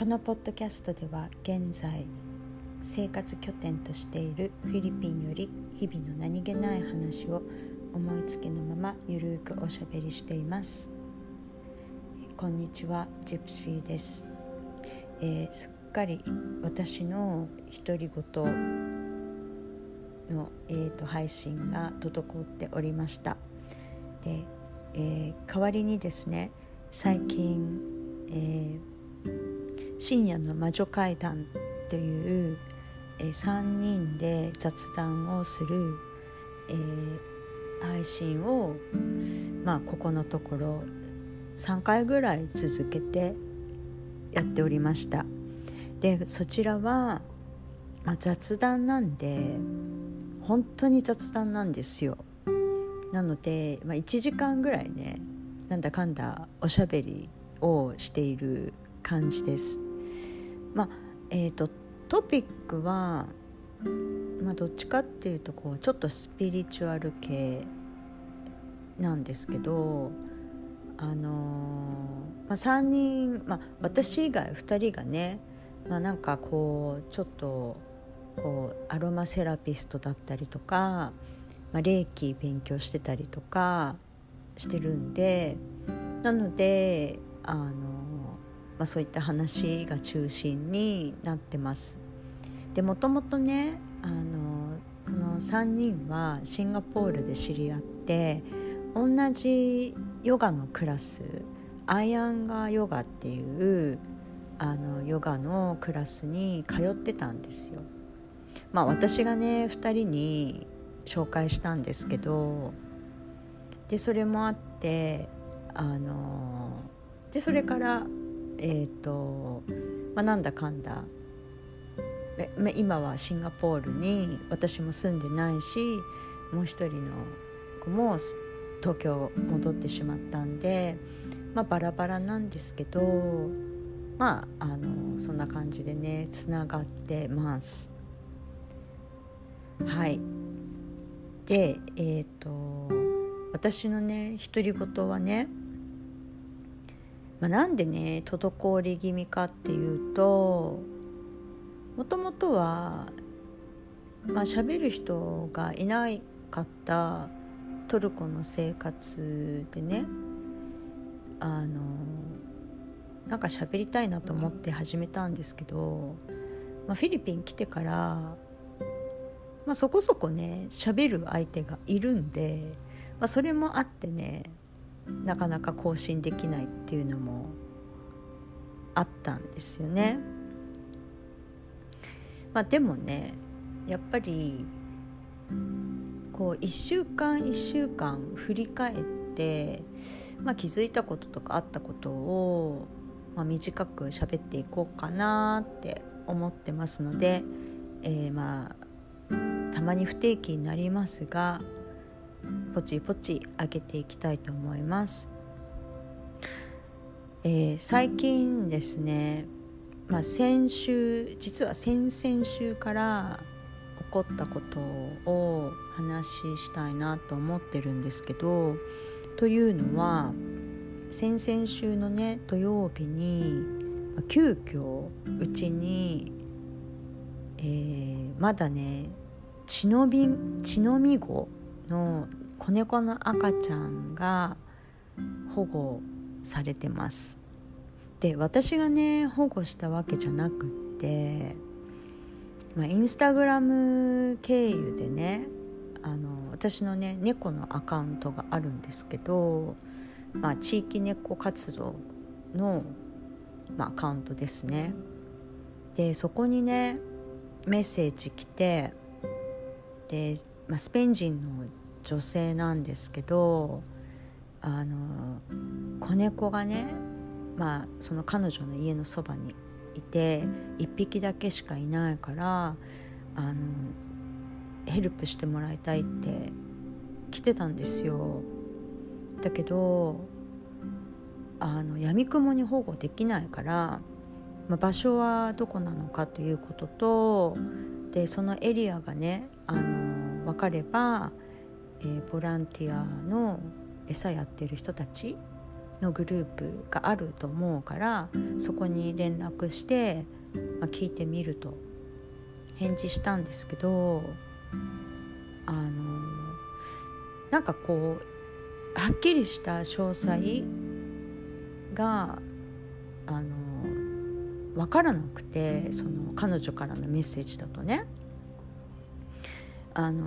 このポッドキャストでは現在生活拠点としているフィリピンより日々の何気ない話を思いつきのままゆるくおしゃべりしています。こんにちはジプシーです、えー、すっかり私の独り言の、えーと、配信が滞っておりました。で、えー、代わりにですね最近、えー、深夜の魔女会談という、えー、3人で雑談をする、えー、配信をまあここのところ3回ぐらい続けてやっておりました。でそちらは、まあ、雑談なんで本当に雑談なんですよ。なので、まあ、1時間ぐらいねなんだかんだおしゃべりをしている感じです。まあえーと、トピックは、まあ、どっちかっていうとこうちょっとスピリチュアル系なんですけどあのー、まあ、3人、まあ、私以外2人がね、まあ、なんかこうちょっとこうアロマセラピストだったりとか、まあ、霊気勉強してたりとかしてるんでなのであの、まあ、そういった話が中心になってます。でもともとねあのこの3人はシンガポールで知り合って同じヨガのクラスアイアンガーヨガっていうあのヨガのクラスに通ってたんですよ。まあ私がね2人に紹介したんですけどでそれもあってあのでそれからえっ、ー、と、まあ、なんだかんだ今はシンガポールに私も住んでないしもう一人の子も東京戻ってしまったんで、まあ、バラバラなんですけどまああのそんな感じでねつながってます。はいでえっ、ー、と私のね独り言はね、まあ、なんでね滞り気味かっていうともともとはまあ喋る人がいなかったトルコの生活でねあのなんか喋りたいなと思って始めたんですけど、まあ、フィリピン来てからまあ、そこそこね喋る相手がいるんで、まあ、それもあってねなかなか更新できないっていうのもあったんですよね。まあ、でもねやっぱりこう1週間1週間振り返って、まあ、気づいたこととかあったことを、まあ、短く喋っていこうかなって思ってますので、えー、まあたまに不定期になりますがポチポチ上げていきたいと思います、えー、最近ですね、まあ、先週実は先々週から起こったことを話ししたいなと思ってるんですけどというのは先々週のね土曜日に急遽うちに、えー、まだね血のび血のみ子の子猫の赤ちゃんが保護されてます。で私がね保護したわけじゃなくってまあ、インスタグラム経由でねあの私のね猫のアカウントがあるんですけど、まあ、地域猫活動の、まあ、アカウントですね。でそこにねメッセージ来てで、まあ、スペイン人の女性なんですけどあの子猫がね、まあ、その彼女の家のそばにいて1匹だけしかいないからあのヘルプしてもらいたいって来てたんですよ。だけどあの闇雲に保護できないから、まあ、場所はどこなのかということとでそのエリアがねあの分かれば、えー、ボランティアの餌やってる人たちのグループがあると思うからそこに連絡して、まあ、聞いてみると。返事したんですけどあのなんかこうはっきりした詳細があの分からなくてその彼女からのメッセージだとね。あの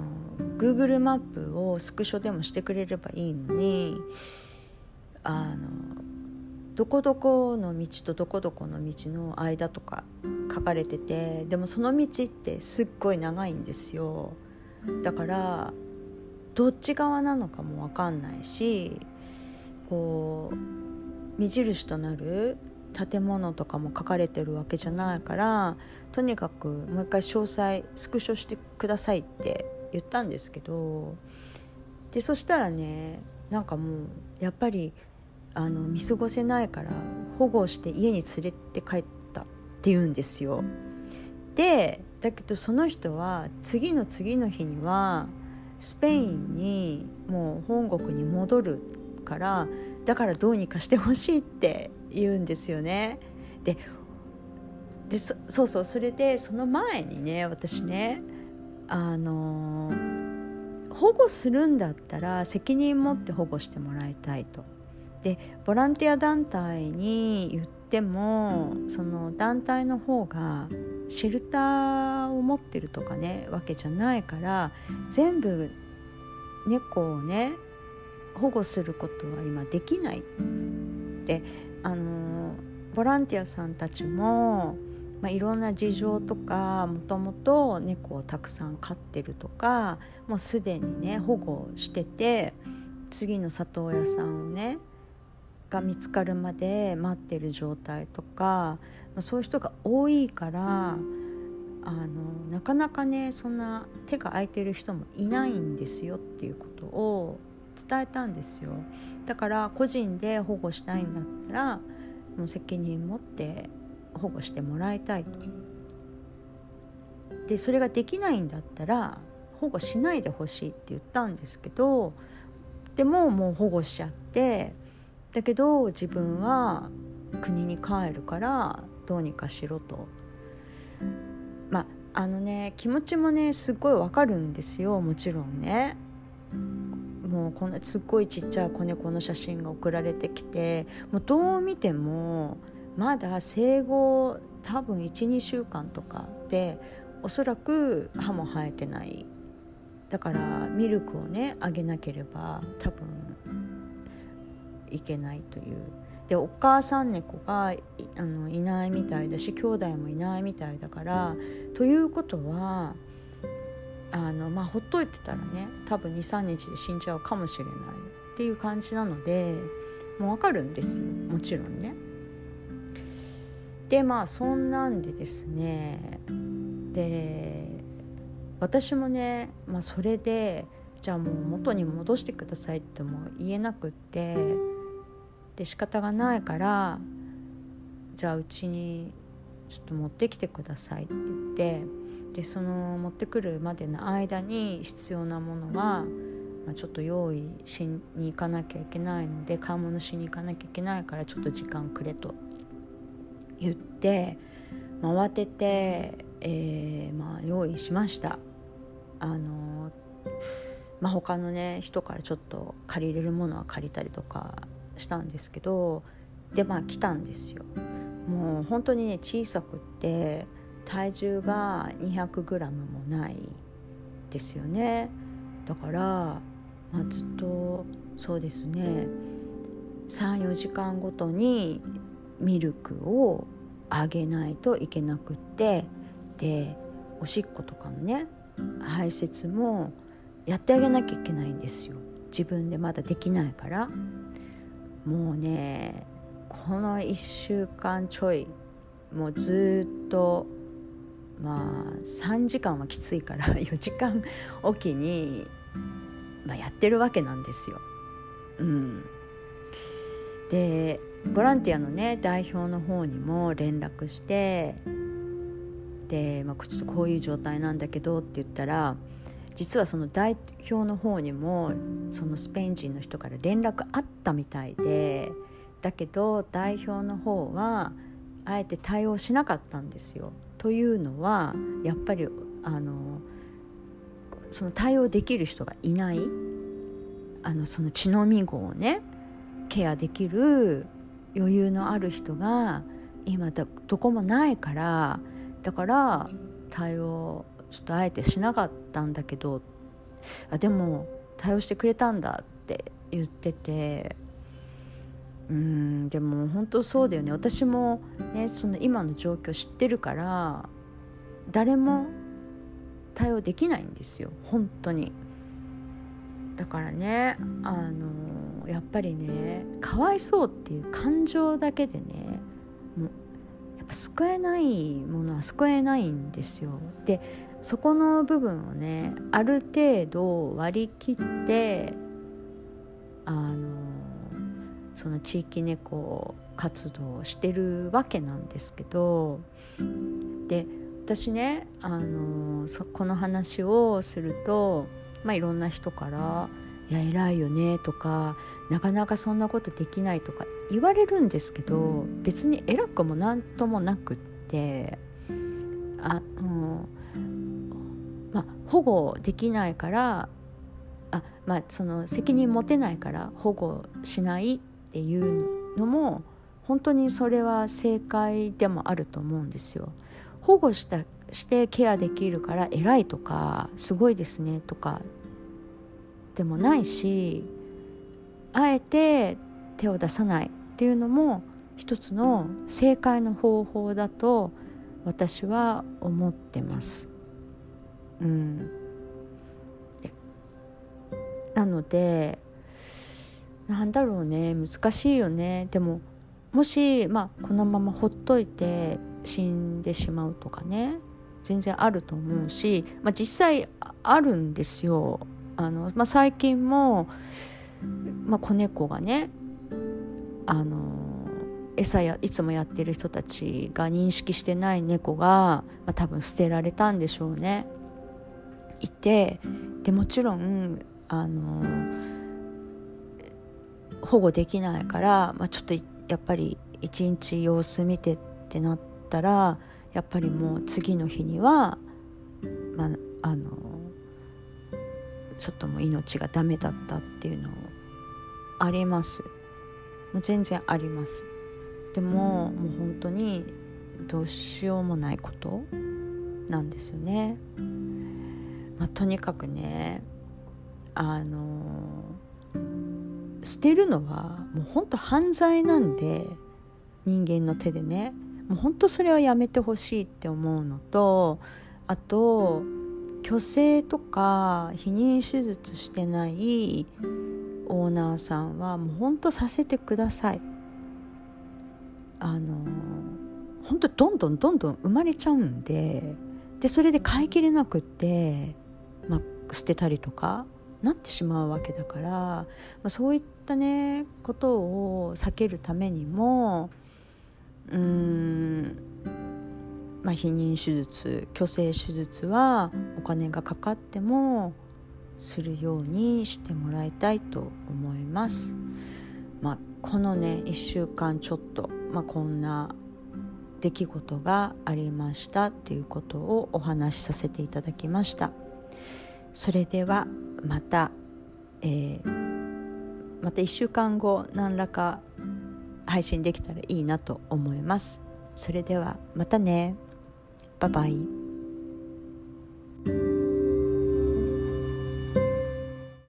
Google マップをスクショでもしてくれればいいのにあのどこどこの道とどこどこの道の間とか書かれててでもその道ってすっごい長いんですよ。だからどっち側なのかも分かんないしこう目印となる建物とかも書かれてるわけじゃないからとにかくもう一回詳細スクショしてくださいって言ったんですけどでそしたらねなんかもうやっぱりあの見過ごせないから保護して家に連れて帰ったって言うんですよ。でだけどその人は次の次の日にはスペインにもう本国に戻るからだからどうにかしてほしいって言うんですよね。ででそうそうそれでその前にね私ねあの保護するんだったら責任持って保護してもらいたいと。でボランティア団体に言ってもその団体の方がシェルターを持ってるとかねわけじゃないから全部猫をね保護することは今できないであのボランティアさんたちも、まあ、いろんな事情とかもともと猫をたくさん飼ってるとかもうすでにね保護してて次の里親さんをねが見つかるまで待ってる状態とか、まあ、そういう人が多いからあのなかなかねそんな手が空いてる人もいないんですよっていうことを伝えたんですよだから個人で保護したいんだったらもう責任持って保護してもらいたいと。でそれができないんだったら保護しないでほしいって言ったんですけどでももう保護しちゃってだけど自分は国に帰るからどうにかしろと。まああのね気持ちもねすっごいわかるんですよもちろんね。もうこんなすっごいちっちゃい子猫の写真が送られてきてもうどう見てもまだ生後多分12週間とかでおそらく歯も生えてない。だからミルクをねあげなければ多分いけないという。でお母さん猫があのいないみたいだし兄弟もいないみたいだからということはあのまあほっといてたらね多分23日で死んじゃうかもしれないっていう感じなのでもうわかるんですもちろんね。でまあそんなんでですねで私もね、まあ、それでじゃあもう元に戻してくださいっても言えなくってで仕方がないからじゃあうちにちょっと持ってきてくださいって言ってでその持ってくるまでの間に必要なものは、まあ、ちょっと用意しに行かなきゃいけないので買い物しに行かなきゃいけないからちょっと時間くれと言って、まあ、慌てて、えーまあ、用意しました。あのまあ、他のね人からちょっと借りれるものは借りたりとかしたんですけどでまあ来たんですよ。もう本当にね小さくって体重が 200g もないですよね。だから、まあ、ずっとそうですね。34時間ごとにミルクをあげないといけなくって。でおしっことかのね排泄もやってあげなきゃいけないんですよ。自分でまだできないから。もうねこの1週間ちょいもうずっとまあ3時間はきついから 4時間おきに、まあ、やってるわけなんですよ。うん、でボランティアのね代表の方にも連絡してで、まあ、ちょっとこういう状態なんだけどって言ったら実はその代表の方にもそのスペイン人の人から連絡あったみたいでだけど代表の方はあえて対応しなかったんですよ。というのはやっぱりあのその対応できる人がいないあのその血のみ子をねケアできる余裕のある人が今どこもないからだから対応ちょっとあえてしなかったんだけどあでも対応してくれたんだって言っててうんでも本当そうだよね。私もねその今の状況知ってるから誰も対応できないんですよ。本当に。だからねあのやっぱりねかわいそうっていう感情だけでねもうやっぱ救えないものは救えないんですよ。でそこの部分をねある程度割り切ってあのその地域猫活動をしてるわけなんですけどで私ねあのそこの話をすると、まあ、いろんな人から「いや偉いよね」とか「なかなかそんなことできない」とか言われるんですけど別に偉くも何ともなくってあ、うんまあ、保護できないからあ、まあ、その責任持てないから保護しないっていうのも本当にそれは正解でもあると思うんですよ。保護したしてケアできるから偉いとかすごいですねとかでもないしあえて手を出さないっていうのも一つの正解の方法だと私は思ってます。うん、なのでなんだろうね難しいよねでももし、まあ、このままほっといて死んでしまうとかね全然あると思うし、まあ、実際あるんですよ。あのまあ、最近も、まあ、子猫がねあの餌やいつもやってる人たちが認識してない猫が、まあ、多分捨てられたんでしょうね。いてでもちろんあの保護できないから、まあ、ちょっとやっぱり一日様子見てってなったらやっぱりもう次の日には、まあ、あのちょっともう命がダメだったっていうのあります。もう全然あります。でももう本当にどうしようもないことなんですよね、まあ、とにかくねあの捨てるのはもう本当犯罪なんで人間の手でね。もう本当それはやめてほしいって思うのとあと虚勢とか避妊手術してないオーナーさんはもう本当させてください。あの本当どんどんどんどん生まれちゃうんででそれで飼いきれなくって、まあ、捨てたりとか。なってしまうわけだから、まあ、そういったねことを避けるためにもうーんまあ、避妊手術虚勢手術はお金がかかってもするようにしてもらいたいと思います。まあ、このね1週間ちょっと、まあ、こんな出来事がありましたっていうことをお話しさせていただきました。それではまた、えー、また1週間後何らか配信できたらいいなと思います。それではまたね。バイバイ。